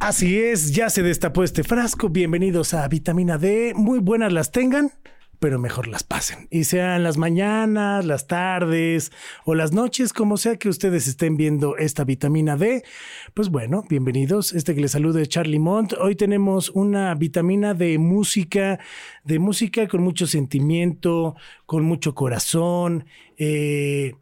Así es, ya se destapó este frasco. Bienvenidos a Vitamina D. Muy buenas las tengan pero mejor las pasen. Y sean las mañanas, las tardes o las noches, como sea que ustedes estén viendo esta vitamina D, pues bueno, bienvenidos. Este que les salude Charlie Mont. Hoy tenemos una vitamina de música, de música con mucho sentimiento, con mucho corazón. Eh,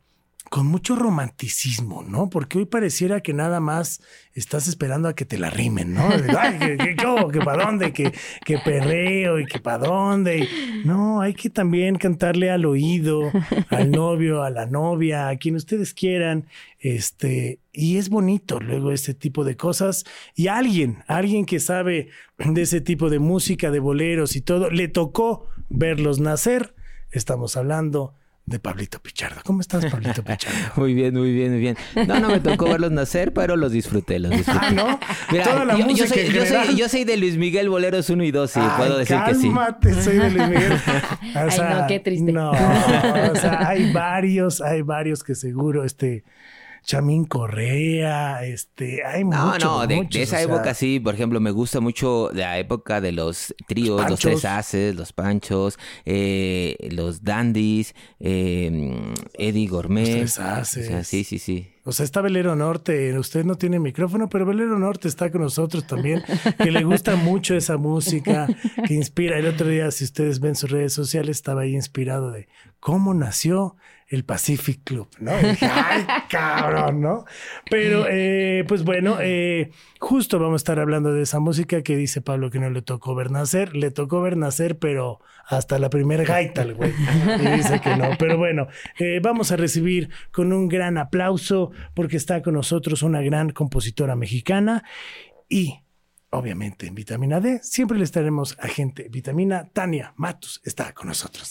con mucho romanticismo, ¿no? Porque hoy pareciera que nada más estás esperando a que te la rimen, ¿no? Que, que, que para dónde, que, que, perreo y que para dónde. No, hay que también cantarle al oído, al novio, a la novia, a quien ustedes quieran. Este, y es bonito luego este tipo de cosas. Y alguien, alguien que sabe de ese tipo de música, de boleros y todo, le tocó verlos nacer. Estamos hablando de Pablito Pichardo. ¿Cómo estás, Pablito Pichardo? muy bien, muy bien, muy bien. No, no me tocó verlos nacer, pero los disfruté, los disfruté. Ah, ¿no? Mira, Toda la yo, música yo, soy, yo, soy, yo, soy, de Luis Miguel Boleros 1 y 2, sí, Ay, puedo decir que sí. Cálmate, soy de Luis Miguel. O sea, Ay, no, qué triste. No, o sea, hay varios, hay varios que seguro, este Chamín Correa, este, hay no, mucho, No, de, muchos, de esa época sea, sí, por ejemplo, me gusta mucho la época de los tríos, los, Panchos. tres haces, los panchos, eh, los dandies, eh, Eddie Gourmet. Los tres haces. O sea, sí, sí, sí. O sea, está Velero Norte, usted no tiene micrófono, pero Velero Norte está con nosotros también, que le gusta mucho esa música, que inspira. El otro día, si ustedes ven sus redes sociales, estaba ahí inspirado de cómo nació el Pacific Club, ¿no? Y dije, ay, cabrón, ¿no? Pero, eh, pues bueno, eh, justo vamos a estar hablando de esa música que dice Pablo que no le tocó ver nacer, le tocó ver nacer, pero hasta la primera gaita, el güey. Y dice que no. Pero bueno, eh, vamos a recibir con un gran aplauso porque está con nosotros una gran compositora mexicana y obviamente en vitamina D siempre le estaremos a gente vitamina. Tania Matus está con nosotros.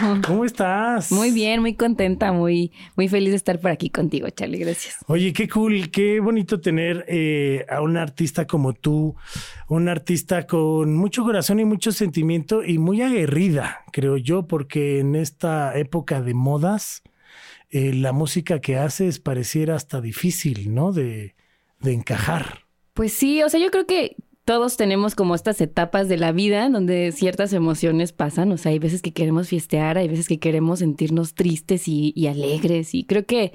¿Cómo estás? Muy bien, muy contenta, muy, muy feliz de estar por aquí contigo, Charlie. Gracias. Oye, qué cool, qué bonito tener eh, a un artista como tú, un artista con mucho corazón y mucho sentimiento y muy aguerrida, creo yo, porque en esta época de modas, eh, la música que haces pareciera hasta difícil, ¿no? De, de encajar. Pues sí, o sea, yo creo que todos tenemos como estas etapas de la vida donde ciertas emociones pasan. O sea, hay veces que queremos fiestear, hay veces que queremos sentirnos tristes y, y alegres. Y creo que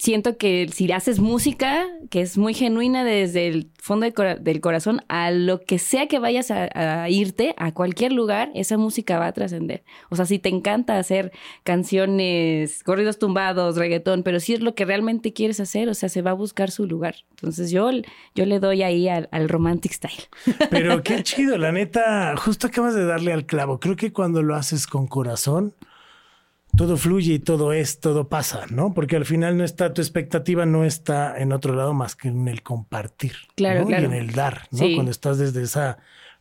siento que si haces música que es muy genuina desde el fondo del, cora del corazón, a lo que sea que vayas a, irte, a cualquier lugar, esa música va a trascender. O sea, si te encanta hacer canciones, corridos tumbados, reggaetón, pero si es lo que realmente quieres hacer, o sea, se va a buscar su lugar. Entonces yo, yo le doy ahí al romantic style. Pero qué chido, la neta, justo acabas de darle al clavo. Creo que cuando lo haces con corazón, todo fluye y todo es, todo pasa, ¿no? Porque al final no está, tu expectativa no está en otro lado más que en el compartir. Claro, ¿no? claro. Y en el dar, ¿no? Sí. Cuando estás desde esa,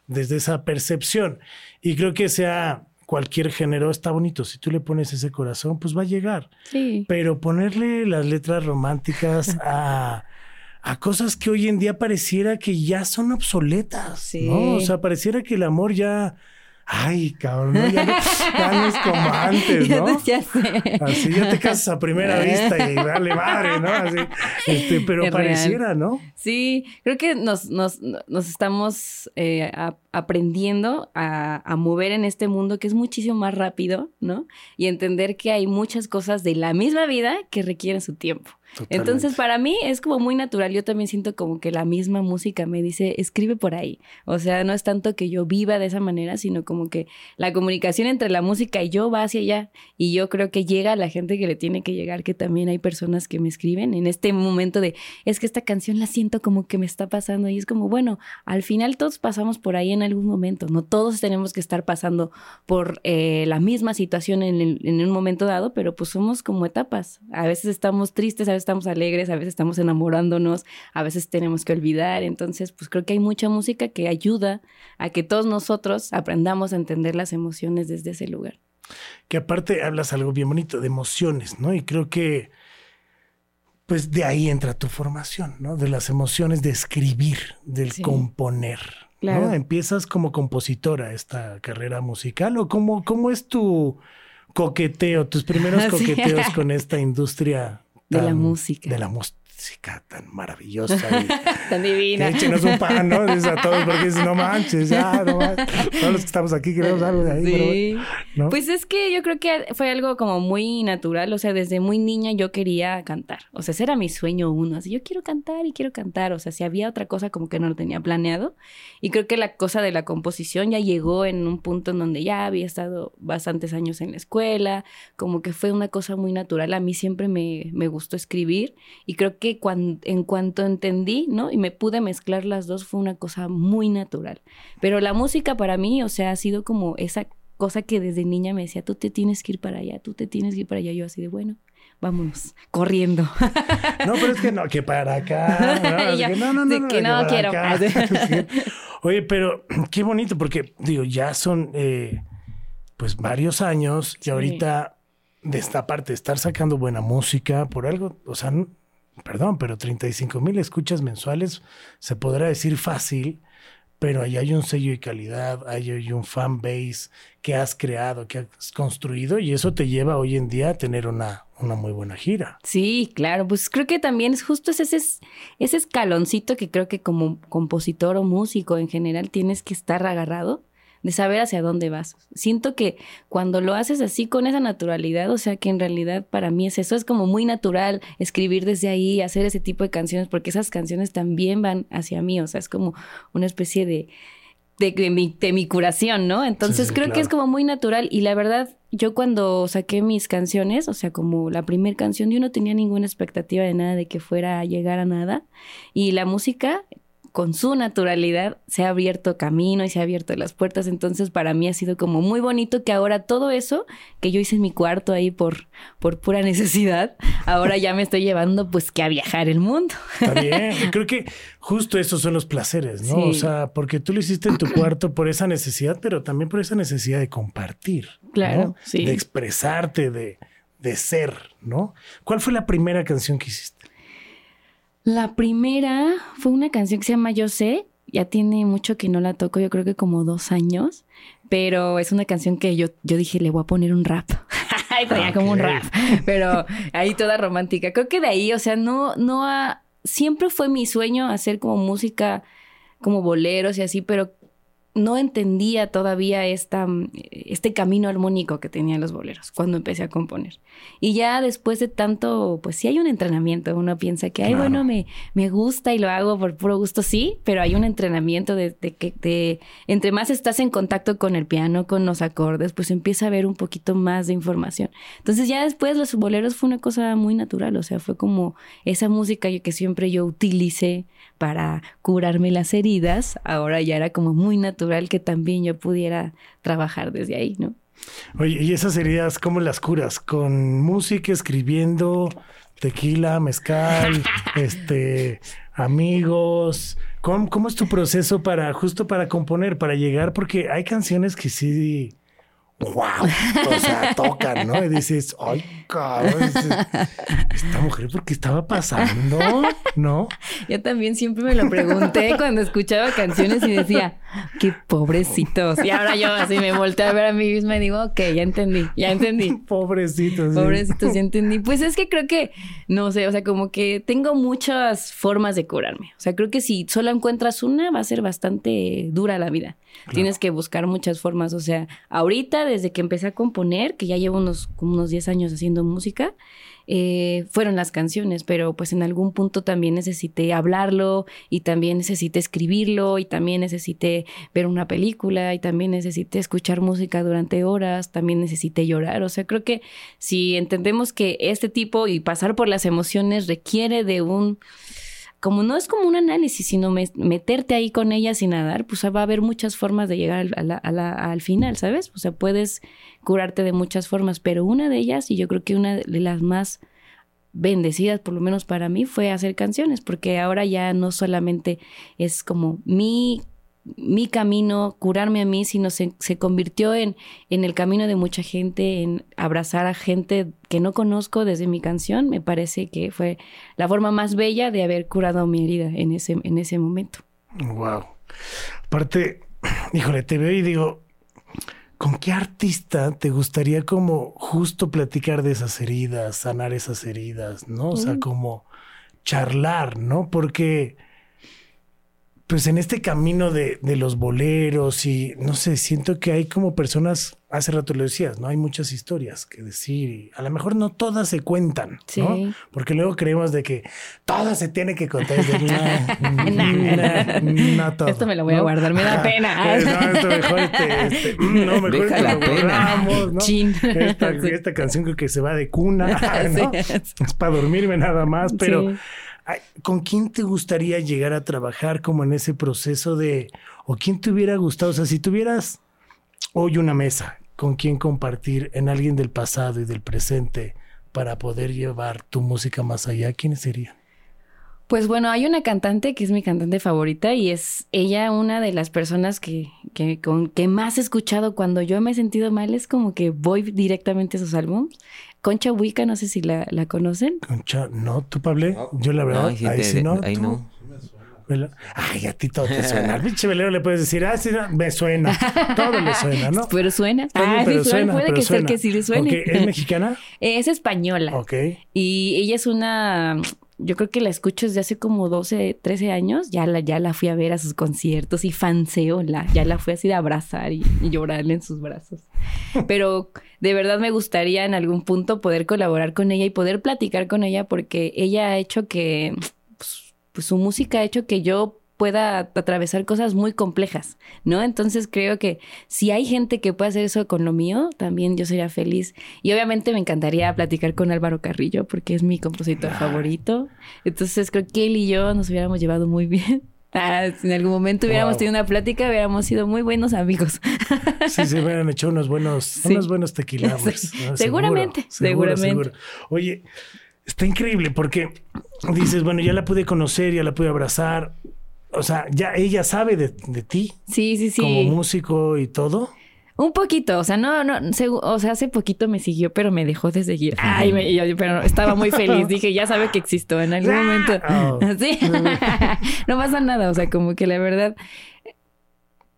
desde esa percepción. Y creo que sea cualquier género está bonito. Si tú le pones ese corazón, pues va a llegar. Sí. Pero ponerle las letras románticas a, a cosas que hoy en día pareciera que ya son obsoletas, Sí. ¿no? O sea, pareciera que el amor ya... Ay, cabrón, ¿no? ya, no, ya no es como antes, ¿no? ya sé. Así ya te casas a primera vista y vale madre, ¿no? Así, este, pero Es real. pareciera, ¿no? Sí, creo que nos, nos, nos estamos eh, a- aprendiendo a, a mover en este mundo que es muchísimo más rápido, ¿no? Y entender que hay muchas cosas de la misma vida que requieren su tiempo. Entonces, para mí es como muy natural. Yo también siento como que la misma música me dice, escribe por ahí. O sea, no es tanto que yo viva de esa manera, sino como que la comunicación entre la música y yo va hacia allá. Y yo creo que llega a la gente que le tiene que llegar, que también hay personas que me escriben en este momento de, es que esta canción la siento como que me está pasando. Y es como, bueno, al final todos pasamos por ahí en algún momento. No todos tenemos que estar pasando por eh, la misma situación en, el- en un momento dado, pero pues somos como etapas. A veces estamos tristes, a veces estamos alegres, a veces estamos enamorándonos, a veces tenemos que olvidar. Entonces, pues creo que hay mucha música que ayuda a que todos nosotros aprendamos a entender las emociones desde ese lugar. que aparte hablas algo bien bonito de emociones, ¿no? Y creo que pues de ahí entra tu formación, ¿no? De las emociones de escribir, del componer. ¿no? ¿Empiezas como compositora esta carrera musical o cómo, cómo es tu coqueteo, tus primeros coqueteos con esta industria de la música? De la música tan maravillosa. Y, tan divina. Échenos un pan, ¿no? Dices a todos, porque dices, no manches, ya, no manches. Todos los que estamos aquí queremos algo de ahí. Sí. Pero, Pues es que yo creo que fue algo como muy natural. O sea, desde muy niña yo quería cantar. O sea, ese era mi sueño uno. Así, yo quiero cantar y quiero cantar. O sea, si había otra cosa como que no lo tenía planeado. Y creo que la cosa de la composición ya llegó en un punto en donde ya había estado bastantes años en la escuela. Como que fue una cosa muy natural. A mí siempre me, me gustó escribir. Y creo que en cuanto entendí, ¿no? Y me pude mezclar las dos, fue una cosa muy natural. Pero la música para mí, o sea, ha sido como esa cosa que desde niña me decía, tú te tienes que ir para allá, tú te tienes que ir para allá. Yo así de, bueno, vámonos, corriendo. No, pero es que no, que para acá. No, no, no, que no, quiero. Oye, pero qué bonito, porque digo, ya son eh, pues varios años y ahorita de esta parte, estar sacando buena música por algo, o sea, perdón, pero 35 mil escuchas mensuales se podrá decir fácil, pero ahí hay un sello de calidad, ahí hay un fan base que has creado, que has construido y eso te lleva hoy en día a tener una, una muy buena gira. Sí, claro, pues creo que también es justo ese, ese escaloncito que creo que como compositor o músico en general tienes que estar agarrado de saber hacia dónde vas. Siento que cuando lo haces así con esa naturalidad, o sea que en realidad para mí es eso, es como muy natural escribir desde ahí, hacer ese tipo de canciones, porque esas canciones también van hacia mí, o sea, es como una especie de, de, mi, de mi, curación, ¿no? Entonces creo que es como muy natural y la verdad, yo cuando saqué mis canciones, o sea, como la primera canción, yo no tenía ninguna expectativa de nada, de que fuera a llegar a nada y la música con su naturalidad se ha abierto camino y se ha abierto las puertas. Entonces, para mí ha sido como muy bonito que ahora todo eso que yo hice en mi cuarto ahí por, por pura necesidad, ahora ya me estoy llevando pues que a viajar el mundo. Está bien. Creo que justo esos son los placeres, ¿no? O sea, porque tú lo hiciste en tu cuarto por esa necesidad, pero también por esa necesidad de compartir. Claro, sí. De expresarte, de, de ser, ¿no? ¿Cuál fue la primera canción que hiciste? La primera fue una canción que se llama Yo sé. Ya tiene mucho que no la toco, yo creo que como dos años. Pero es una canción que yo, yo dije, le voy a poner un rap. Traía como un rap. Pero ahí toda romántica. Creo que de ahí, o sea, no, no ha, siempre fue mi sueño hacer como música, como boleros y así, pero no entendía todavía esta, este camino armónico que tenían los boleros cuando empecé a componer. Y ya después de tanto, pues sí hay un entrenamiento, uno piensa que, ay, bueno, me, me gusta y lo hago por puro gusto, sí, pero hay un entrenamiento de, que de, entre más estás en contacto con el piano, con los acordes, pues empieza a haber un poquito más de información. Entonces ya después los boleros fue una cosa muy natural, o sea, fue como esa música que siempre yo utilicé para curarme las heridas, ahora ya era como muy natural que también yo pudiera trabajar desde ahí, ¿no? Oye, ¿y esas heridas cómo las curas? ¿Con música, escribiendo, tequila, mezcal, este, amigos? ¿Cómo, ¿Cómo, es tu proceso para, justo para componer, para llegar? Porque hay canciones que sí wow, o sea, tocan, ¿no? Y dices, ay, cabrón, esta mujer, ¿por qué estaba pasando? ¿No? Yo también siempre me lo pregunté cuando escuchaba canciones y decía, qué pobrecitos. Y ahora yo así me volteé a ver a mí misma y digo, ok, ya entendí, ya entendí. Pobrecitos. Pobrecitos, ya entendí. Pues es que creo que, no sé, o sea, como que tengo muchas formas de curarme. O sea, creo que si solo encuentras una, va a ser bastante dura la vida. Tienes que buscar muchas formas. O sea, ahorita, desde que empecé a componer, que ya llevo unos, como unos 10 años haciendo música, eh, fueron las canciones, pero pues en algún punto también necesité hablarlo y también necesité escribirlo y también necesité ver una película y también necesité escuchar música durante horas, también necesité llorar. O sea, creo que si entendemos que este tipo y pasar por las emociones requiere de un como no es como un análisis, sino meterte ahí con ella sin nadar, pues va a haber muchas formas de llegar al final, ¿sabes? O sea, puedes curarte de muchas formas, pero una de ellas, y yo creo que una de las más bendecidas, por lo menos para mí, fue hacer canciones, porque ahora ya no solamente es como mi mi camino, curarme a mí, sino se, se convirtió en, en el camino de mucha gente, en abrazar a gente que no conozco desde mi canción. Me parece que fue la forma más bella de haber curado mi herida en ese, en ese momento. Wow. Aparte, híjole, te veo y digo, ¿con qué artista te gustaría como justo platicar de esas heridas, sanar esas heridas, ¿no? O sea, Mm. como charlar, ¿no? Porque, pues en este camino de, de los boleros y, no sé, siento que hay como personas, hace rato lo decías, ¿no? Hay muchas historias que decir y a lo mejor no todas se cuentan, Sí. ¿no? Porque luego creemos de que todo se tiene que contar. Es de, no, no, no todo, Esto me lo voy a guardar, me da pena. No, esto mejor, este, este, mm, no, mejor Deja que la lo pena. borramos, ¿no? Chin. Esta, Sí. esta canción creo que se va de cuna, ¿no? Sí. Es para dormirme nada más, pero Sí. ¿Con quién te gustaría llegar a trabajar como en ese proceso de, o quién te hubiera gustado? O sea, si tuvieras hoy una mesa con quién compartir en alguien del pasado y del presente para poder llevar tu música más allá, ¿quiénes serían? Pues bueno, hay una cantante que es mi cantante favorita y es ella una de las personas que, que, con, que más he escuchado cuando yo me he sentido mal. Es como que voy directamente a sus álbumes. Concha Huica, no sé si la, la conocen. Concha, no, tú, Pablo. Yo la verdad, sí ahí sí no. ahí tú. no. Vela- Ay, a ti todo te suena. Al pinche velero le puedes decir, ah, sí, no, me suena. Todo le suena, ¿no? Pero suena. Ah, pero sí suena. Puede pero que ser suena. que sí le suene. ¿Es mexicana? Es española. Ok. Y ella es una, yo creo que la escucho desde hace como 12, 13 años. Ya la, ya la fui a ver a sus conciertos y fanseo, la, ya la fui así de abrazar y, y llorarle en sus brazos. Pero de verdad me gustaría en algún punto poder colaborar con ella y poder platicar con ella porque ella ha hecho que, pues, pues, su música ha hecho que yo pueda atravesar cosas muy complejas, ¿no? Entonces creo que si hay gente que puede hacer eso con lo mío, también yo sería feliz. Y obviamente me encantaría platicar con Álvaro Carrillo porque es mi compositor favorito. Entonces creo que él y yo nos hubiéramos llevado muy bien. Ah, si en algún momento hubiéramos Wow. tenido una plática, hubiéramos sido muy buenos amigos. Sí, se hubieran hecho unos buenos, Sí. unos buenos. Seguramente, seguramente. Oye, está increíble porque dices, bueno, ya la pude conocer, ya la pude abrazar. O sea, ya ella sabe de, de ti Sí, sí, sí. como músico y todo. Un poquito, o sea, no, no, o sea, hace poquito me siguió, pero me dejó de seguir. Ay, me- yo- pero estaba muy feliz. Dije, ya sabe que existo en algún momento. Oh. Sí. no pasa nada, o sea, como que la verdad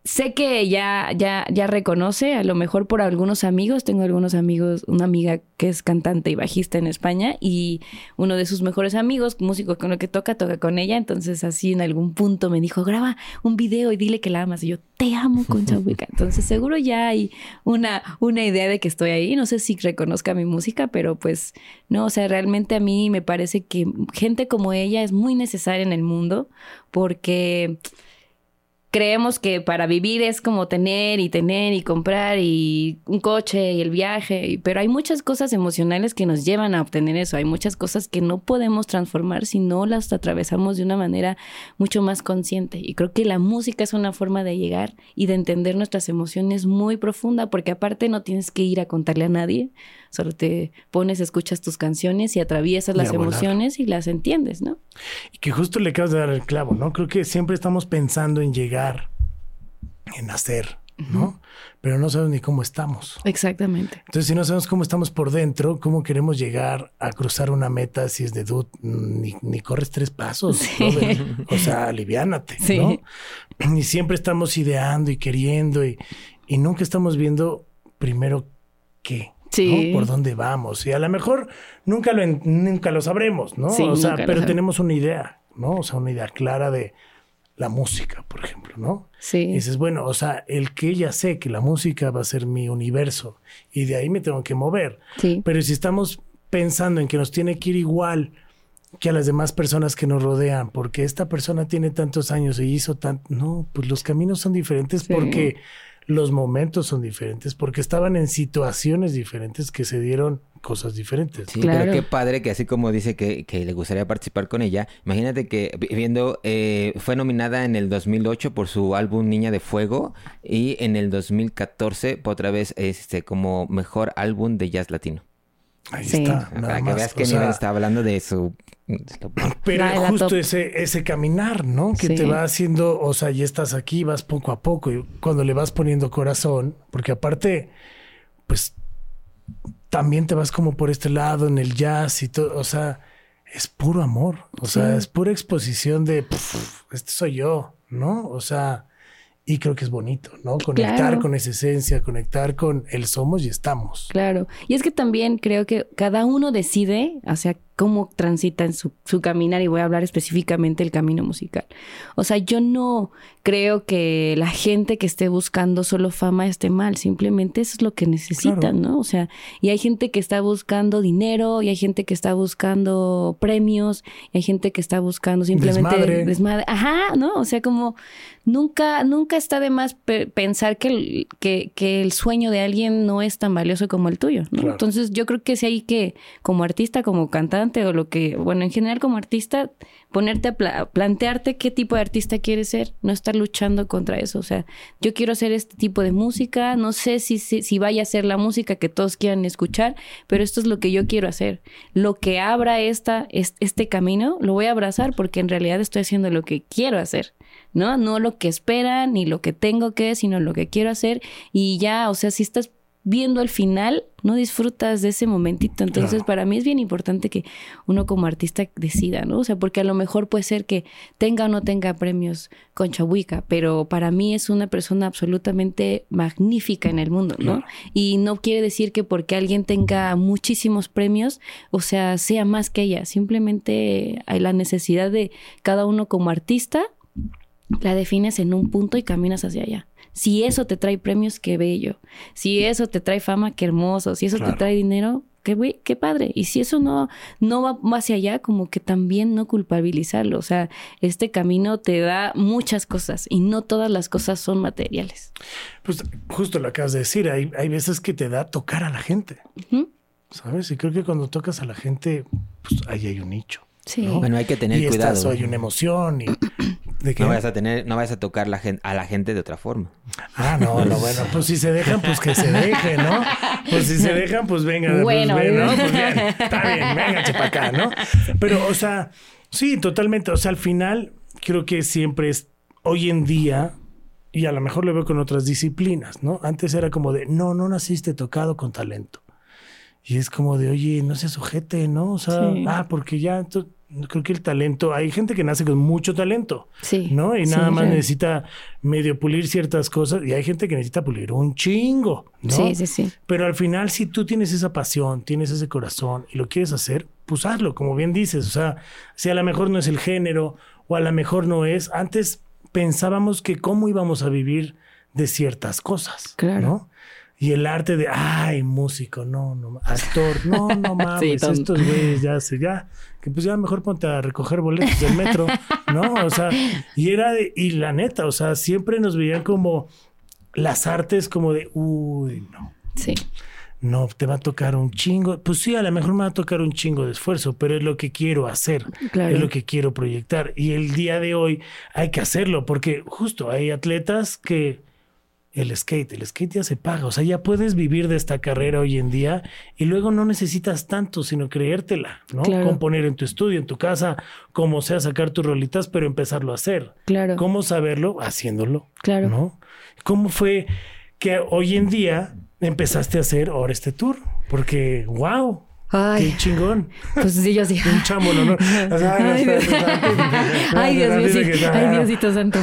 sé que ya, ya, ya reconoce, a lo mejor por algunos amigos, tengo algunos amigos, una amiga que es cantante y bajista en España y uno de sus mejores amigos, músico con lo que toca, toca con ella, entonces así en algún punto me dijo, graba un video y dile que la amas y yo te amo Concha Huica, entonces seguro ya hay una, una idea de que estoy ahí, no sé si reconozca mi música, pero pues no, o sea, realmente a mí me parece que gente como ella es muy necesaria en el mundo porque creemos que para vivir es como tener y tener y comprar y un coche y el viaje, pero hay muchas cosas emocionales que nos llevan a obtener eso, hay muchas cosas que no podemos transformar si no las atravesamos de una manera mucho más consciente. Y creo que la música es una forma de llegar y de entender nuestras emociones muy profunda porque aparte no tienes que ir a contarle a nadie, solo te pones, escuchas tus canciones y atraviesas las emociones y las entiendes, ¿no? Y que justo le acabas de dar el clavo, ¿no? Creo que siempre estamos pensando en llegar, en hacer, ¿no? Pero no sabemos ni cómo estamos. Exactamente. Entonces, si no sabemos cómo estamos por dentro, cómo queremos llegar a cruzar una meta si es de dude, ni, ni corres tres pasos, Sí. brother. O sea, aliviánate, Sí. ¿no? Y siempre estamos ideando y queriendo y, y nunca estamos viendo primero qué. Sí. ¿no? Por dónde vamos. Y a lo mejor nunca lo, nunca lo sabremos, ¿no? Sí, o sea, pero tenemos una idea, ¿no? O sea, una idea clara de la música, por ejemplo, ¿no? Y Sí. dices, bueno, o sea, el que ya sé que la música va a ser mi universo y de ahí me tengo que mover. Sí. Pero si estamos pensando en que nos tiene que ir igual que a las demás personas que nos rodean, porque esta persona tiene tantos años y hizo tanto, no, pues los caminos son diferentes Sí. porque los momentos son diferentes, porque estaban en situaciones diferentes que se dieron cosas diferentes. Sí, Claro. pero qué padre que así como dice que, que le gustaría participar con ella, imagínate que vi- viendo, eh, fue nominada en el 2008 por su álbum Niña de Fuego y en el 2014 por otra vez este como mejor álbum de jazz latino. Ahí Sí. está. nada Para que más. veas que O sea, está hablando de su... Pero La- justo ese, ese caminar, ¿no? Que Sí. te va haciendo, o sea, ya estás aquí, vas poco a poco. Y cuando le vas poniendo corazón, porque aparte, pues también te vas como por este lado en el jazz y todo. O sea, es puro amor. O sea, es pura exposición de "Pf, este soy yo, ¿no? O sea, y creo que es bonito, ¿no? Conectar Claro. con esa esencia, conectar con el somos y estamos. Claro. Y es que también creo que cada uno decide, o sea, cómo transita en su, su caminar y voy a hablar específicamente del camino musical. O sea, yo no creo que la gente que esté buscando solo fama esté mal, simplemente eso es lo que necesitan, Claro. ¿no? O sea, y hay gente que está buscando dinero y hay gente que está buscando premios y hay gente que está buscando simplemente Desmadre. desmadre. Ajá, ¿no? O sea, como nunca, nunca está de más pe- pensar que el, que, que el sueño de alguien no es tan valioso como el tuyo, ¿no? Claro. Entonces yo creo que si hay que, como artista, como cantante o lo que, bueno, en general como artista, ponerte a pla- plantearte qué tipo de artista quieres ser, no estar luchando contra eso. O sea, yo quiero hacer este tipo de música, no sé si, si, si vaya a ser la música que todos quieran escuchar, pero esto es lo que yo quiero hacer. Lo que abra esta, es- este camino, lo voy a abrazar porque en realidad estoy haciendo lo que quiero hacer. ¿no? No lo que esperan ni lo que tengo que, sino lo que quiero hacer. Y ya, o sea, si estás viendo el final, no disfrutas de ese momentito. Entonces, Claro. para mí es bien importante que uno como artista decida, ¿no? O sea, porque a lo mejor puede ser que tenga o no tenga premios con Chabuica, pero para mí es una persona absolutamente magnífica en el mundo, ¿no? Claro. Y no quiere decir que porque alguien tenga muchísimos premios, o sea, sea más que ella. Simplemente hay la necesidad de cada uno como artista la defines en un punto y caminas hacia allá. Si eso te trae premios, qué bello. Si eso te trae fama, qué hermoso. Si eso Claro. te trae dinero, qué, qué padre. Y si eso no, no va hacia allá, como que también no culpabilizarlo. O sea, este camino te da muchas cosas y no todas las cosas son materiales. Pues justo lo acabas de decir, hay, hay veces que te da tocar a la gente. ¿sabes? Y creo que cuando tocas a la gente, pues ahí hay un nicho. Sí. ¿no? Bueno, hay que tener y cuidado. estás, hay una emoción y de que No vayas a tener, no vayas a tocar la a la gente de otra forma. ah no no bueno pues si se dejan pues que se dejen no pues si se dejan pues vengan Bueno, pues, ven, ¿no? Pues bien, está bien vénganse para acá no pero o sea sí totalmente o sea al final creo que siempre es hoy en día y a lo mejor lo veo con otras disciplinas no antes era como de no no naciste tocado con talento y es como de, oye, no se sujete, ¿no? O sea, Sí. ah, porque ya creo que el talento, hay gente que nace con mucho talento, Sí. ¿no? Y Sí, nada más necesita medio pulir ciertas cosas y hay gente que necesita pulir un chingo, ¿no? Sí, sí, sí. Pero al final, si tú tienes esa pasión, tienes ese corazón y lo quieres hacer, pues hazlo, como bien dices. O sea, si a lo mejor no es el género o a lo mejor no es, antes pensábamos que cómo íbamos a vivir de ciertas cosas, Claro. ¿no? Y el arte de, ay, músico, no, no, actor, no, no mames, estos güeyes ya se, ya, que pues ya mejor ponte a recoger boletos del metro, ¿no? O sea, y era de, y la neta, o sea, siempre nos veían como las artes como de, uy, no, Sí. no, te va a tocar un chingo. Pues sí, a lo mejor me va a tocar un chingo de esfuerzo, pero es lo que quiero hacer, Claro. es lo que quiero proyectar. Y el día de hoy hay que hacerlo, porque justo hay atletas que el skate, el skate ya se paga, o sea, ya puedes vivir de esta carrera hoy en día y luego no necesitas tanto, sino creértela, ¿no? Claro. Componer en tu estudio, en tu casa, como sea, sacar tus rolitas, pero empezarlo a hacer. Claro. ¿Cómo saberlo? Haciéndolo. Claro. ¿No? ¿Cómo fue que hoy en día empezaste a hacer ahora este tour? Porque, wow, Ay, qué chingón. pues sí, yo sí. Un chamo, ¿no? O sea, Ay, Dios. Ay, Dios mío, sí. que- Ay, Diosito santo.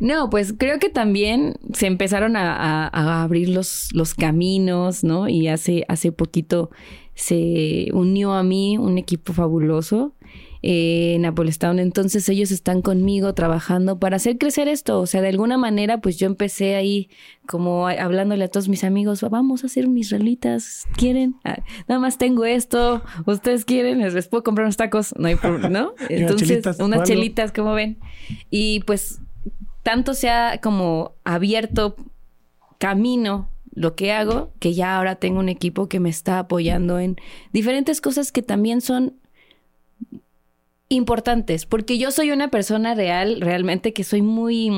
No, pues creo que también se empezaron a, a- a abrir los, los caminos, ¿no? Y hace, hace poquito se unió a mí un equipo fabuloso eh, en Apple Town. Entonces ellos están conmigo trabajando para hacer crecer esto. O sea, de alguna manera, pues yo empecé ahí como hablándole a todos mis amigos, vamos a hacer mis relitas, ¿quieren? Ah, nada más tengo esto, ustedes quieren, les puedo comprar unos tacos, no hay problema, ¿no? Entonces, chelitas, unas chelitas, como ven. Y pues tanto se ha como abierto camino lo que hago, que ya ahora tengo un equipo que me está apoyando en diferentes cosas que también son importantes, porque yo soy una persona real, realmente que soy muy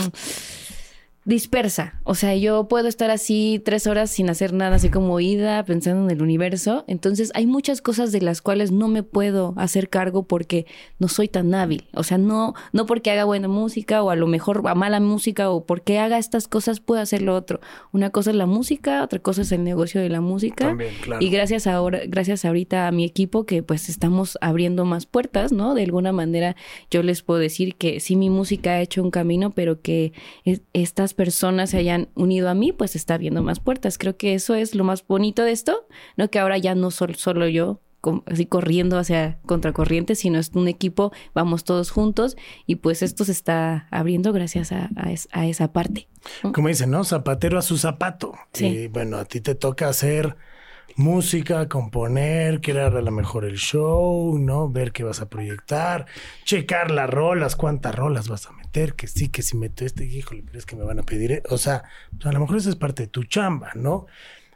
dispersa. O sea, yo puedo estar así tres horas sin hacer nada, así como ida, pensando en el universo. Entonces, hay muchas cosas de las cuales no me puedo hacer cargo porque no soy tan hábil. O sea, no, no porque haga buena música o a lo mejor a mala música o porque haga estas cosas puedo hacer lo otro. Una cosa es la música, otra cosa es el negocio de la música. También, claro. Y gracias ahora, gracias ahorita a mi equipo que pues estamos abriendo más puertas, ¿no? De alguna manera yo les puedo decir que sí mi música ha hecho un camino, pero que es- estas personas se hayan unido a mí, pues está abriendo más puertas. Creo que eso es lo más bonito de esto, ¿no? Que ahora ya no soy solo yo así corriendo hacia contracorriente, sino es un equipo, vamos todos juntos y pues esto se está abriendo gracias a, a es- a esa parte. Como dicen, ¿no? Zapatero a su zapato. Sí. Y bueno, a ti te toca hacer música, componer, crear a lo mejor el show, ¿no? Ver qué vas a proyectar, checar las rolas, cuántas rolas vas a meter, que sí, que si meto este, híjole, pero es que me van a pedir. e-". O sea, a lo mejor esa es parte de tu chamba, ¿no?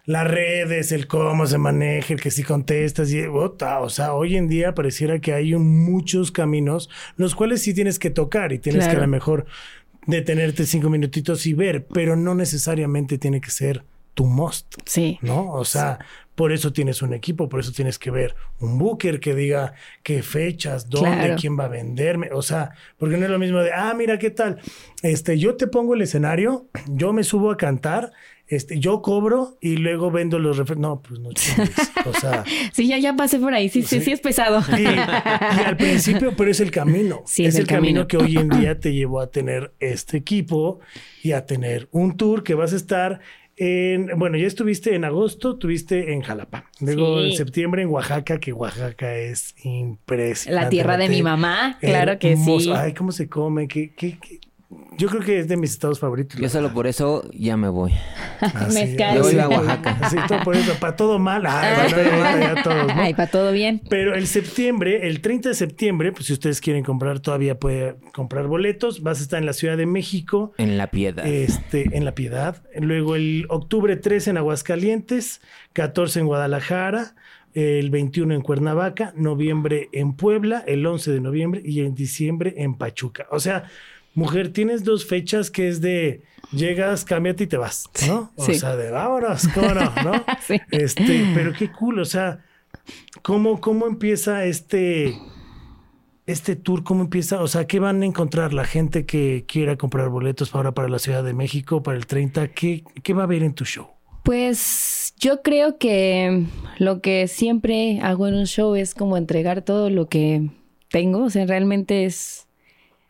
Las redes, el cómo se maneja, el que si contestas, y, ota, o sea, hoy en día pareciera que hay muchos caminos, los cuales sí tienes que tocar y tienes que a lo mejor detenerte cinco minutitos y ver, pero no necesariamente tiene que ser tu must, Sí. ¿no? O sea, por eso tienes un equipo, por eso tienes que ver un booker que diga qué fechas, dónde, Claro. quién va a venderme, o sea, porque no es lo mismo de, ah, mira, ¿qué tal? Este, yo te pongo el escenario, yo me subo a cantar, este, yo cobro y luego vendo los refrescos. No, pues no chingues, o sea... Sí, ya, ya pasé por ahí. Sí, sí, Sí. sí, es pesado. Y, y al principio, pero es el camino. Sí, es, es el el camino. camino. que hoy en día te llevó a tener este equipo y a tener un tour que vas a estar en. Bueno, ya estuviste en agosto, tuviste en Jalapa. Luego Sí. en septiembre en Oaxaca, que Oaxaca es impresionante. La tierra de mi mamá, claro que sí. Ay, cómo se come. ¿Qué, qué, qué? Yo creo que es de mis estados favoritos. Yo solo por eso ya me voy. Así, así, voy a Oaxaca. Así, todo por eso. Para todo mal. Ay, Ah. bueno, ya, ya todos, ¿no? Ay, para todo bien. Pero el septiembre, el 30 de septiembre, pues si ustedes quieren comprar, todavía puede comprar boletos. Vas a estar en la Ciudad de México, En la piedad. este, en La Piedad. Luego el octubre 13 en Aguascalientes, 14 en Guadalajara, el 21 en Cuernavaca, noviembre en Puebla, el 11 de noviembre y en diciembre en Pachuca. O sea, mujer, tienes dos fechas que es de llegas, cámbiate y te vas, ¿no? O Sí. sea, de vámonos, ¿cómo no? ¿no? Sí. Este, pero qué cool, o sea, ¿cómo, cómo empieza este, este tour? ¿Cómo empieza? O sea, ¿qué van a encontrar la gente que quiera comprar boletos ahora para la Ciudad de México, para el 30? ¿Qué, qué va a haber en tu show? Pues yo creo que lo que siempre hago en un show es como entregar todo lo que tengo. O sea, realmente es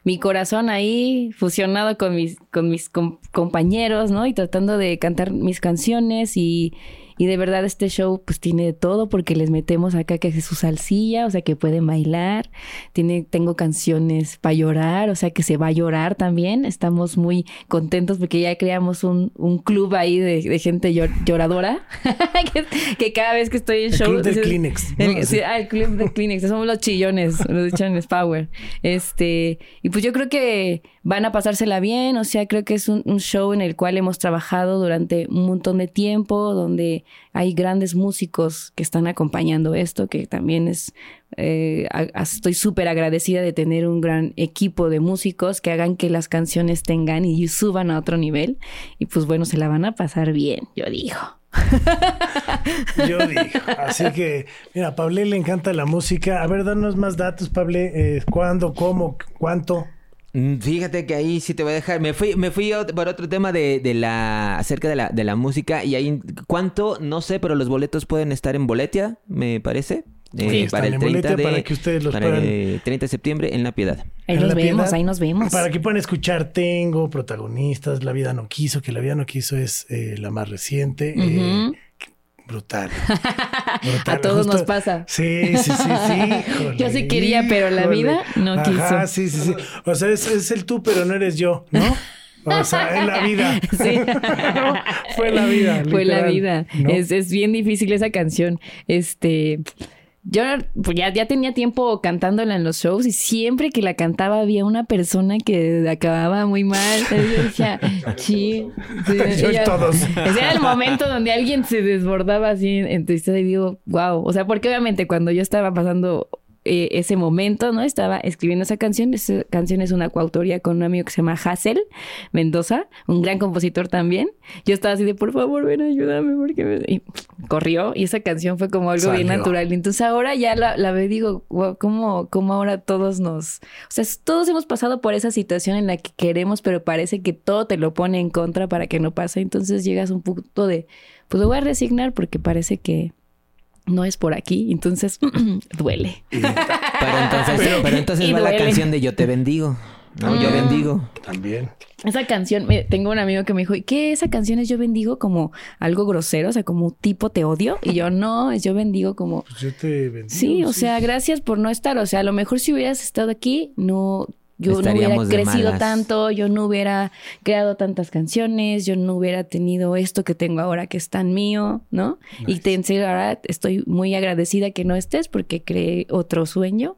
mi corazón ahí fusionado con mis, con mis com- compañeros, ¿no? Y tratando de cantar mis canciones y, y de verdad este show pues tiene de todo porque les metemos acá que es su salsilla, o sea que pueden bailar. Tiene, tengo canciones para llorar, o sea que se va a llorar también. Estamos muy contentos porque ya creamos un, un club ahí de, de gente llor- lloradora que, que cada vez que estoy en El show... club del Kleenex, el- sí, ah, el club de Kleenex, somos los chillones, los chillones Power. Este, y pues yo creo que van a pasársela bien, o sea, creo que es un, show en el cual hemos trabajado durante un montón de tiempo, donde hay grandes músicos que están acompañando esto, que también es, eh, estoy súper agradecida de tener un gran equipo de músicos que hagan que las canciones tengan y suban a otro nivel. Y pues bueno, se la van a pasar bien, yo digo. Yo digo. Así que, mira, a Pable le encanta la música. A ver, danos más datos, Pable. Eh, ¿Cuándo, cómo, cuánto? Mm, Fíjate que ahí sí te voy a dejar. Me fui, me fui a ot- por otro tema de, de la acerca de la, de la música y ahí cuánto no sé, pero los boletos pueden estar en Boletia, me parece. Eh, Sí, están en Boletia para que ustedes los para puedan- el 30 de septiembre en la Piedad. Ahí En nos vemos, Piedad, ahí nos vemos. Para que puedan escuchar Tengo, protagonistas, La vida no quiso, que La vida no quiso es eh, la más reciente. eh, Ujú. Brutal. Brutal. A todos Justo- nos pasa. Sí, sí, sí, sí. híjole, Yo sí quería, pero la vida no Ajá, quiso. sí, sí, sí. O sea, es, es el tú, pero no eres yo, ¿no? O sea, es la vida. Sí. Fue la vida. Fue la vida. ¿no? Es, es bien difícil esa canción. Este. Yo pues ya, ya tenía tiempo cantándola en los shows y siempre que la cantaba había una persona que acababa muy mal. Entonces yo decía, sí. sí, Yo y ella- todos. Ese era el momento donde alguien se desbordaba así en tristeza y digo, wow. O sea, porque obviamente cuando yo estaba pasando eh, ese momento, ¿no? Estaba escribiendo esa canción. Esa canción es una coautoría con un amigo que se llama Hassel Mendoza, un gran compositor también. Yo estaba así de, por favor, ven, ayúdame, porque me... Y corrió y esa canción fue como algo bien natural. Entonces ahora ya la, la veo digo, wow, ¿cómo, cómo ahora todos nos... O sea, todos hemos pasado por esa situación en la que queremos, pero parece que todo te lo pone en contra para que no pase. Entonces llegas a un punto de, pues lo voy a resignar porque parece que no es por aquí. Entonces duele. Pero entonces, pero, entonces va la canción de Yo te bendigo. No, yo Mm. bendigo. También. Esa canción, me- tengo un amigo que me dijo, ¿y qué esa canción es Yo bendigo como algo grosero? O sea, como tipo te odio. Y yo no, es Yo bendigo como... Pues yo te bendigo. Sí, o sea, gracias por no estar. O sea, a lo mejor si hubieras estado aquí, no, yo no hubiera crecido malas. tanto, yo no hubiera creado tantas canciones, yo no hubiera tenido esto que tengo ahora que es tan mío, ¿no? Y te en serio, ahora estoy muy agradecida que no estés porque creé otro sueño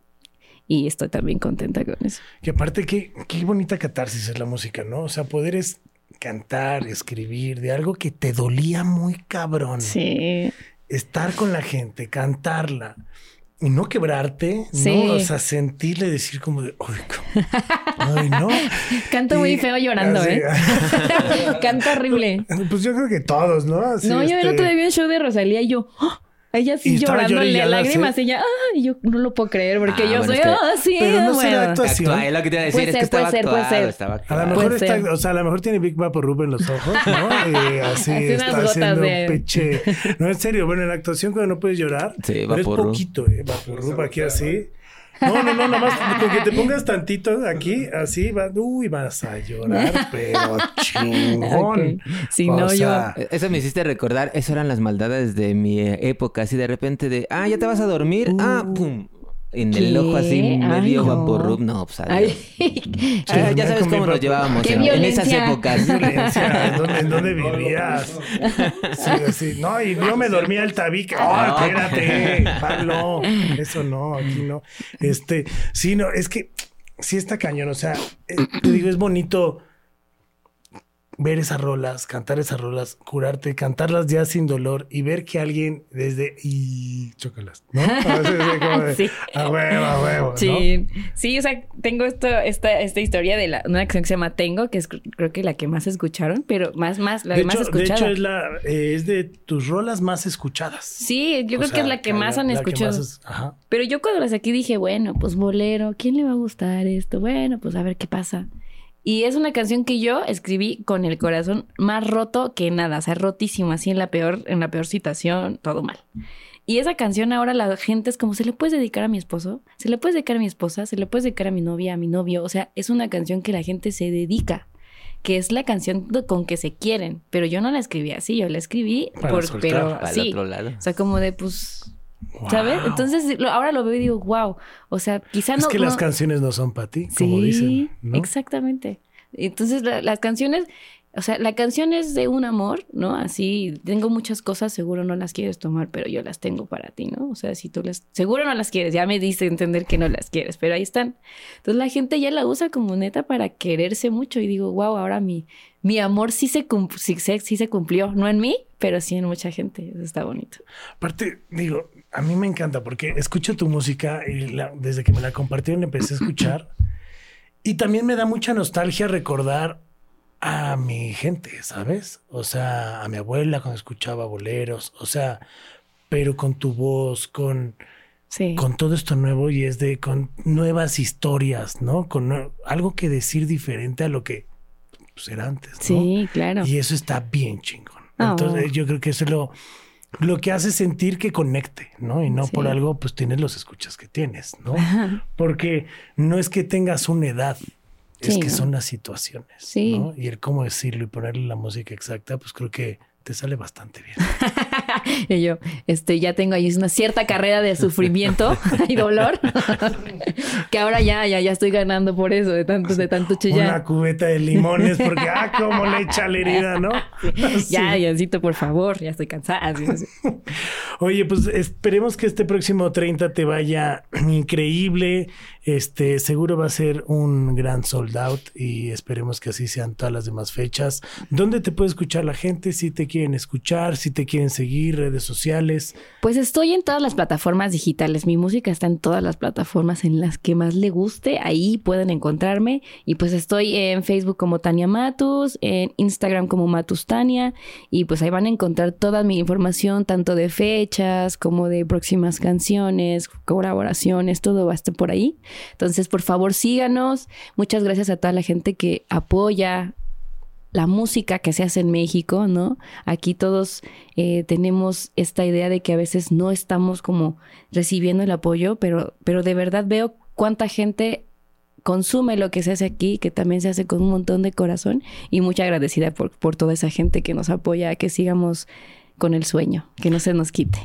y estoy también contenta con eso. Que aparte, qué, qué bonita catarsis es la música, ¿no? O sea, poder es cantar, escribir de algo que te dolía muy cabrón. Sí. Estar con la gente, cantarla. Y no quebrarte, Sí. ¿no? O sea, sentirle decir como de, ay, no. Canto muy feo llorando, así- ¿eh? Canto horrible. Pues yo creo que todos, ¿no? Así, no, yo el este, otro día vi un show de Rosalía y yo, ¡ah! Ella Y sí estaba llorando, llorando y ya la lágrimas, sé. ella, ah, y yo no lo puedo creer porque Ah, yo bueno, soy, es que- ah, sí, Pero no bueno. será actuación. Actua- es lo que te iba a decir, Puede es ser, que estaba puede ser, puede actuado, ser. estaba A lo mejor Puede está, ser. o sea, a lo mejor tiene Big Vaporub en los ojos, ¿no? Y así está haciendo de- peche. No, en serio, bueno, en la actuación cuando no puedes llorar, Sí, pero es poquito, ¿eh? Vaporub aquí así. No, no, no, nada más con que te pongas tantito aquí, así, va, uy, vas a llorar, pero chingón. Si O no, yo- Eso me hiciste recordar, eso eran las maldades de mi época, así de repente de, ah, ya te vas a dormir, ah, pum, en el ¿Qué? ojo así Ay, medio no. no, pues adiós. Ay, Ah, ya sabes cómo nos llevábamos ¡Qué en, en esas épocas. violencia, ¿en dónde, en dónde vivías? Sí, sí. No, y yo me dormía al tabique. ¡Oh, espérate! Pablo, eso no, aquí no. Este, sí, no, es que sí está cañón. O sea, eh, te digo, es bonito ver esas rolas, cantar esas rolas, curarte, cantarlas ya sin dolor y ver que alguien desde y chócalas, ¿no? A veces es como de, Sí. a huevo, a huevo, ¿no? Sí, sí, o sea, tengo esto, esta, esta historia de la, una canción que se llama Tengo, que es cr- creo que la que más escucharon, pero más, más, la De más hecho, de hecho, es, la, eh, es de tus rolas más escuchadas. Sí, yo O creo sea, que es la que más han la escuchado. más es- ajá. Pero yo cuando las aquí dije, bueno, pues bolero, ¿quién le va a gustar esto? Bueno, pues a ver qué pasa. Y es una canción que yo escribí con el corazón más roto que nada, o sea, rotísimo, así en la peor, en la peor situación, todo mal. Y esa canción ahora la gente es como, ¿se le puedes dedicar a mi esposo? ¿Se le puedes dedicar a mi esposa? ¿Se le puedes dedicar a mi novia, a mi novio? O sea, es una canción que la gente se dedica, que es la canción con que se quieren. Pero yo no la escribí así, yo la escribí Para por, soltar, pero Para sí. el otro lado. O sea, como de, pues, ¿sabes? Wow. Entonces, lo- ahora lo veo y digo, wow. O sea, quizá Es no... que las no- canciones no son para ti, Sí, como dicen. ¿no? exactamente. Entonces, la- las canciones... O sea, la canción es de un amor, ¿no? Así, tengo muchas cosas, seguro no las quieres tomar, pero yo las tengo para ti, ¿no? O sea, si tú las... Seguro no las quieres, ya me diste entender que no las quieres, pero ahí están. Entonces, la gente ya la usa como neta para quererse mucho y digo, wow, ahora mi, mi amor sí se, sí, sí se cumplió, no en mí, pero sí en mucha gente. Eso está bonito. Aparte, digo, a mí me encanta porque escucho tu música y la- desde que me la compartieron empecé a escuchar. y también me da mucha nostalgia recordar a mi gente, ¿sabes? O sea, a mi abuela cuando escuchaba boleros, o sea, pero con tu voz, con, Sí. con todo esto nuevo y es de con nuevas historias, ¿no? Con algo que decir diferente a lo que pues, era antes, ¿no? Sí, claro. Y eso está bien chingón. Oh. Entonces, yo creo que eso es lo, lo que hace sentir que conecte, ¿no? Y no Sí. por algo, pues tienes los escuchas que tienes, ¿no? Ajá. Porque no es que tengas una edad, es Sí, que ¿no? son las situaciones, Sí. ¿no? Y el cómo decirlo y ponerle la música exacta, pues creo que te sale bastante bien. Y yo, este, ya tengo ahí una cierta carrera de sufrimiento y dolor, que ahora ya, ya, ya estoy ganando por eso, de tanto, de tanto Una chillar. cubeta de limones, porque, ah, cómo le echa la herida, ¿no? Sí. Ya, Yancito, por favor, ya estoy cansada. Oye, pues esperemos que este próximo 30 te vaya increíble. Este, seguro va a ser un gran sold out y esperemos que así sean todas las demás fechas. ¿Dónde te puede escuchar la gente? Si te quieren escuchar, si te quieren seguir, redes sociales. Pues estoy en todas las plataformas digitales. Mi música está en todas las plataformas en las que más le guste. Ahí pueden encontrarme. Y pues estoy en Facebook como Tania Matus, en Instagram como Matus Tania. Y pues ahí van a encontrar toda mi información, tanto de fechas como de próximas canciones, colaboraciones, todo va a estar por ahí. Entonces, por favor, síganos. Muchas gracias a toda la gente que apoya la música que se hace en México, ¿no? Aquí todos eh, tenemos esta idea de que a veces no estamos como recibiendo el apoyo, pero, pero de verdad veo cuánta gente consume lo que se hace aquí, que también se hace con un montón de corazón y mucha agradecida por, por toda esa gente que nos apoya que sigamos con el sueño, que no se nos quite.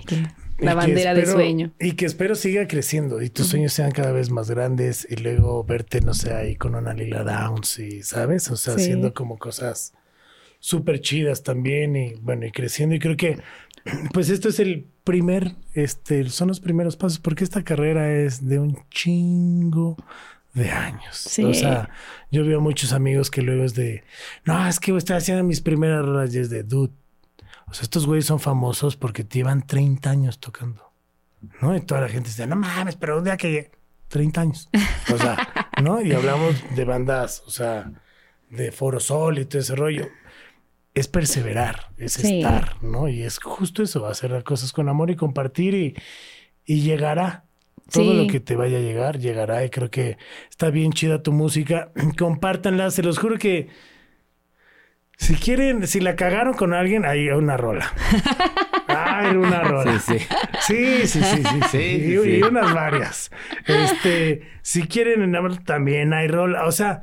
La bandera de sueño. Y que espero siga creciendo y tus sueños sean cada vez más grandes y luego verte, no sé, ahí con una Lila Downs y, ¿sabes? O sea, haciendo como cosas súper chidas también y bueno, y creciendo. Y creo que, pues esto es el primer, este, son los primeros pasos porque esta carrera es de un chingo de años. O sea, yo veo muchos amigos que luego es de, no, es que estoy haciendo mis primeras rayas de dude o sea, estos güeyes son famosos porque llevan 30 años tocando. ¿No? Y toda la gente dice, no mames, pero un día que 30 años. O sea, ¿no? Y hablamos de bandas, o sea, de Foro Sol y todo ese rollo. Es perseverar, es estar, ¿no? Y es justo eso, hacer las cosas con amor y compartir y, y llegará. Todo lo que te vaya a llegar, llegará. Y creo que está bien chida tu música. Compártanla, se los juro que si quieren, si la cagaron con alguien, hay una rola. Hay una rola. Sí, sí. Sí, sí, sí, sí. y, unas varias. Este, si quieren enamorar, también hay rola. O sea,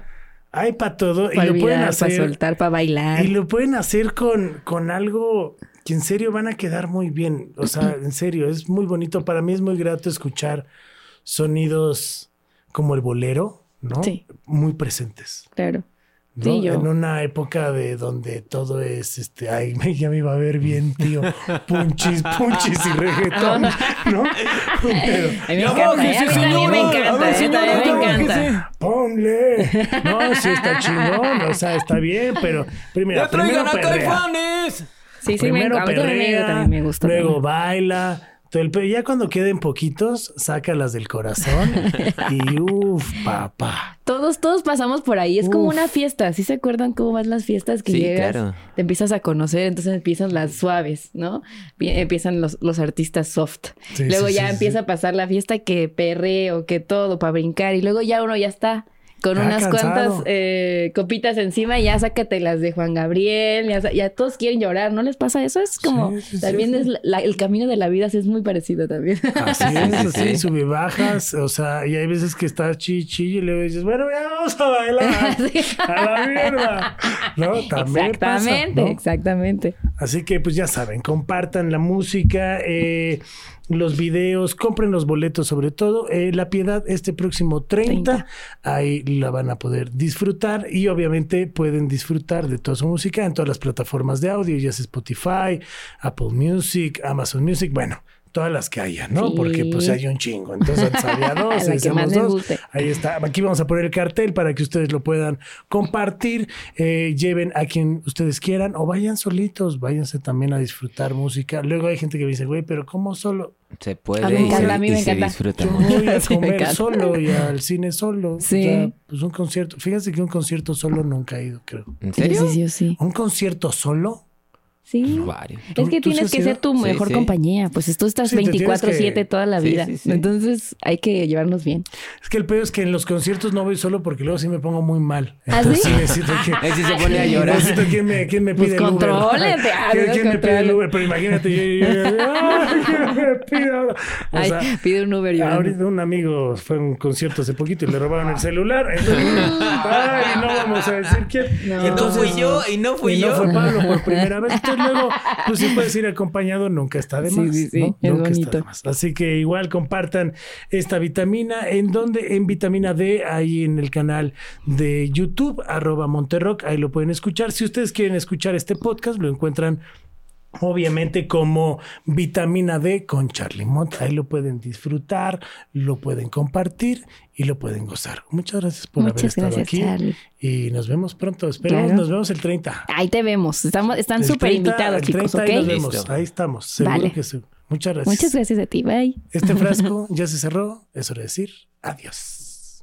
hay para todo. y lo pueden hacer. Para soltar, para bailar. Y lo pueden hacer con, con algo que en serio van a quedar muy bien. O sea, en serio, es muy bonito. Para mí es muy grato escuchar sonidos como el bolero, ¿no? Sí. Muy presentes. Claro. En una época de donde todo es, este, ay, ya me iba a ver bien, tío, punchis, punchis y reggaetón, ¿no? Pero, a mí me encanta, a me encanta, me encanta. Ponle. No, sí está chingón, o sea, está bien, pero primero, primero perrea. Sí, sí, primero me encanta. Perrea, también me gusta. Luego baila ya cuando queden poquitos, sácalas del corazón y uff, papá. Todos, todos pasamos por ahí. Es como una fiesta. ¿Sí se acuerdan cómo van las fiestas que llegas? Te empiezas a conocer, entonces empiezan las suaves, ¿no? Empiezan los, los artistas soft. luego ya empieza a pasar la fiesta que perre o que todo para brincar. Y luego ya uno ya está con unas cuantas eh, copitas encima, ya sácate las de Juan Gabriel, ya, todos quieren llorar, ¿no les pasa eso? Es como, también es el camino de la vida es muy parecido también. Así es, así, sube bajas, o sea, y hay veces que estás chichi y le dices, bueno, ya vamos a bailar, a la mierda, ¿no? También exactamente, exactamente. Así que, pues ya saben, compartan la música, eh, los videos, compren los boletos sobre todo. Eh, la Piedad este próximo 30, ahí la van a poder disfrutar y obviamente pueden disfrutar de toda su música en todas las plataformas de audio, ya sea Spotify, Apple Music, Amazon Music, bueno, todas las que haya, ¿no? Porque pues hay un chingo. Entonces había dos, decimos dos. Ahí está. Aquí vamos a poner el cartel para que ustedes lo puedan compartir. Eh, lleven a quien ustedes quieran o vayan solitos, váyanse también a disfrutar música. Luego hay gente que me dice, güey, pero ¿cómo solo? Se puede. A mí me encanta, a mí me encanta. Yo voy a comer solo y al cine solo. Sí. O sea, pues un concierto. Fíjense que un concierto solo nunca he ido, creo. ¿En serio? Sí, sí, sí. ¿Un concierto solo? Sí. Es que tienes que ser tu mejor compañía. Pues tú estás 24-7 toda la vida. Entonces hay que llevarnos bien. Es que el peor es que en los conciertos no voy solo porque luego sí me pongo muy mal. ¿Ah, Entonces sí? necesito que. Ahí sí se pone a llorar. Necesito quién me, quién me pide pues el Uber. ¿Quién, ¿Quién me pide el Uber? Pero imagínate, yo. yo, yo ¡Ay, me pido! O Ay, sea, pide un Uber llorando. Ahorita un amigo fue a un concierto hace poquito y le robaron el celular. Entonces, ay, no vamos a decir quién. No. Entonces fui yo y no fui y yo. no fue Pablo por primera vez. Entonces luego, pues si puedes ir acompañado, nunca está de más. Sí, sí, sí. ¿no? Es nunca bonito. está de más. Así que igual compartan esta vitamina. ¿En donde En vitamina D, ahí en el canal de YouTube, arroba Monterrock. Ahí lo pueden escuchar. Si ustedes quieren escuchar este podcast, lo encuentran Obviamente como vitamina D con Charlie Mont. Ahí lo pueden disfrutar, lo pueden compartir y lo pueden gozar. Muchas gracias por haber Muchas estado gracias, aquí. Charlie. Y nos vemos pronto. Esperemos, Claro. nos vemos el 30. Ahí te vemos. Estamos, están súper 30, invitados, el chicos, 30 ahí nos vemos. Listo. Ahí estamos. Seguro Vale. que sí. Muchas gracias. Muchas gracias a ti. Bye. Este frasco ya se cerró. Es hora de decir adiós.